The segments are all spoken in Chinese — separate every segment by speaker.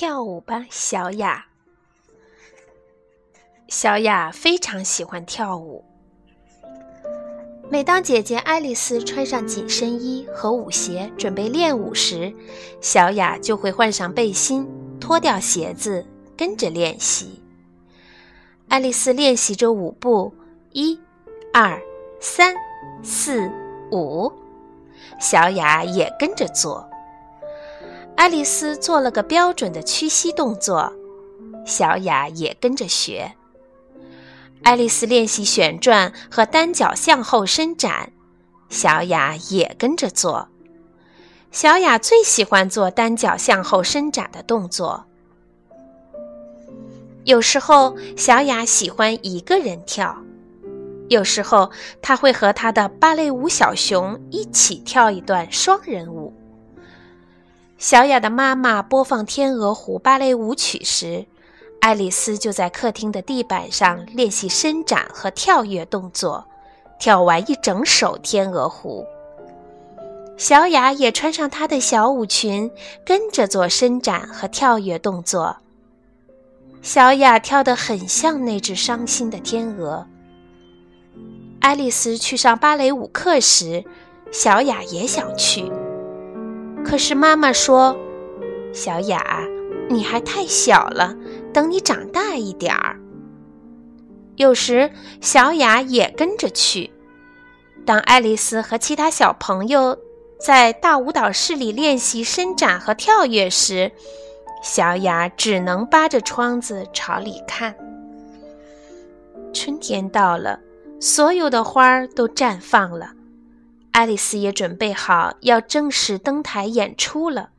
Speaker 1: 跳舞吧，小雅。小雅非常喜欢跳舞。每当姐姐爱丽丝穿上紧身衣和舞鞋准备练舞时，小雅就会换上背心，脱掉鞋子，跟着练习。爱丽丝练习着舞步，一、二、三、四、五，小雅也跟着做。爱丽丝做了个标准的屈膝动作，小雅也跟着学。爱丽丝练习旋转和单脚向后伸展，小雅也跟着做。小雅最喜欢做单脚向后伸展的动作。有时候，小雅喜欢一个人跳；有时候，她会和她的芭蕾舞小熊一起跳一段双人舞。小雅的妈妈播放《天鹅湖》芭蕾舞曲时。爱丽丝就在客厅的地板上练习伸展和跳跃动作，跳完一整首《天鹅湖》。小雅也穿上她的小舞裙，跟着做伸展和跳跃动作。小雅跳得很像那只伤心的天鹅。爱丽丝去上芭蕾舞课时，小雅也想去，可是妈妈说：“小雅。”你还太小了，等你长大一点儿。有时小雅也跟着去。当爱丽丝和其他小朋友在大舞蹈室里练习伸展和跳跃时，小雅只能扒着窗子朝里看。春天到了，所有的花儿都绽放了，爱丽丝也准备好要正式登台演出了。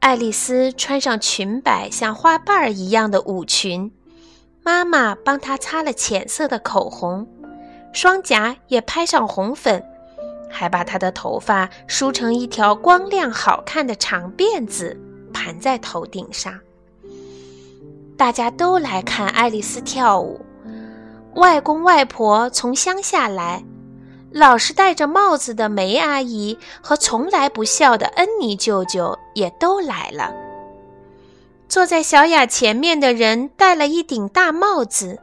Speaker 1: 爱丽丝穿上裙摆像花瓣儿一样的舞裙，妈妈帮她擦了浅色的口红，双颊也拍上红粉，还把她的头发梳成一条光亮好看的长辫子，盘在头顶上。大家都来看爱丽丝跳舞，外公外婆从乡下来。老是戴着帽子的梅阿姨和从来不笑的恩妮舅舅也都来了。坐在小雅前面的人戴了一顶大帽子，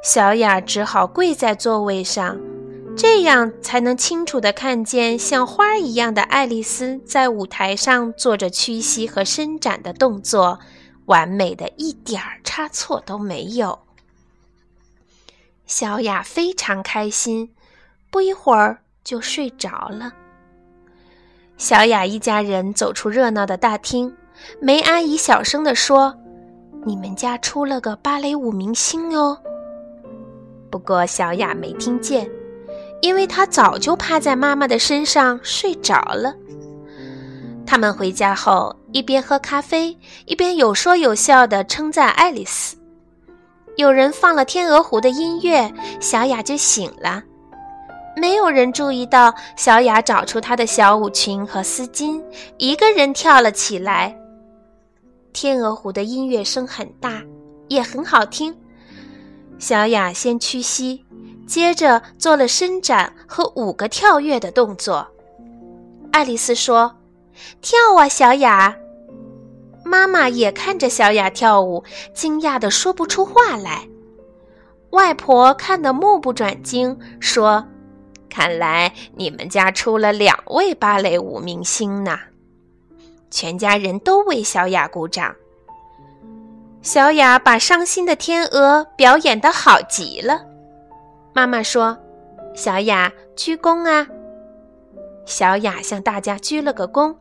Speaker 1: 小雅只好跪在座位上，这样才能清楚地看见像花一样的爱丽丝在舞台上做着屈膝和伸展的动作，完美的一点儿差错都没有。小雅非常开心。不一会儿就睡着了。小雅一家人走出热闹的大厅，梅阿姨小声地说：“你们家出了个芭蕾舞明星哦。”不过小雅没听见，因为她早就趴在妈妈的身上睡着了。他们回家后，一边喝咖啡，一边有说有笑地称赞爱丽丝。有人放了《天鹅湖》的音乐，小雅就醒了。没有人注意到，小雅找出她的小舞裙和丝巾，一个人跳了起来。天鹅湖的音乐声很大，也很好听。小雅先屈膝，接着做了伸展和五个跳跃的动作。爱丽丝说：“跳啊，小雅！”妈妈也看着小雅跳舞，惊讶的说不出话来。外婆看得目不转睛，说。看来你们家出了两位芭蕾舞明星呢！全家人都为小雅鼓掌。小雅把伤心的天鹅表演得好极了。妈妈说：“小雅鞠躬啊！”小雅向大家鞠了个躬，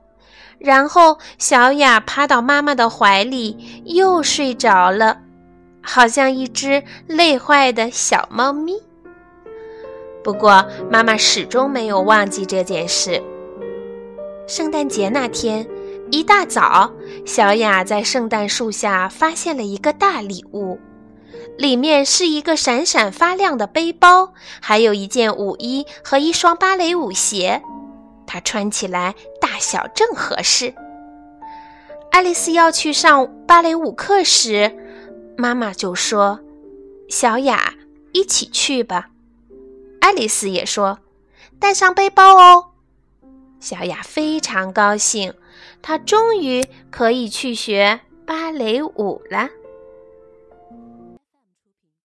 Speaker 1: 然后小雅趴到妈妈的怀里，又睡着了，好像一只累坏的小猫咪。不过，妈妈始终没有忘记这件事。圣诞节那天，一大早，小雅在圣诞树下发现了一个大礼物，里面是一个闪闪发亮的背包，还有一件舞衣和一双芭蕾舞鞋，她穿起来大小正合适。爱丽丝要去上芭蕾舞课时，妈妈就说：“小雅，一起去吧。”爱丽丝也说：“带上背包哦。”小雅非常高兴，她终于可以去学芭蕾舞了。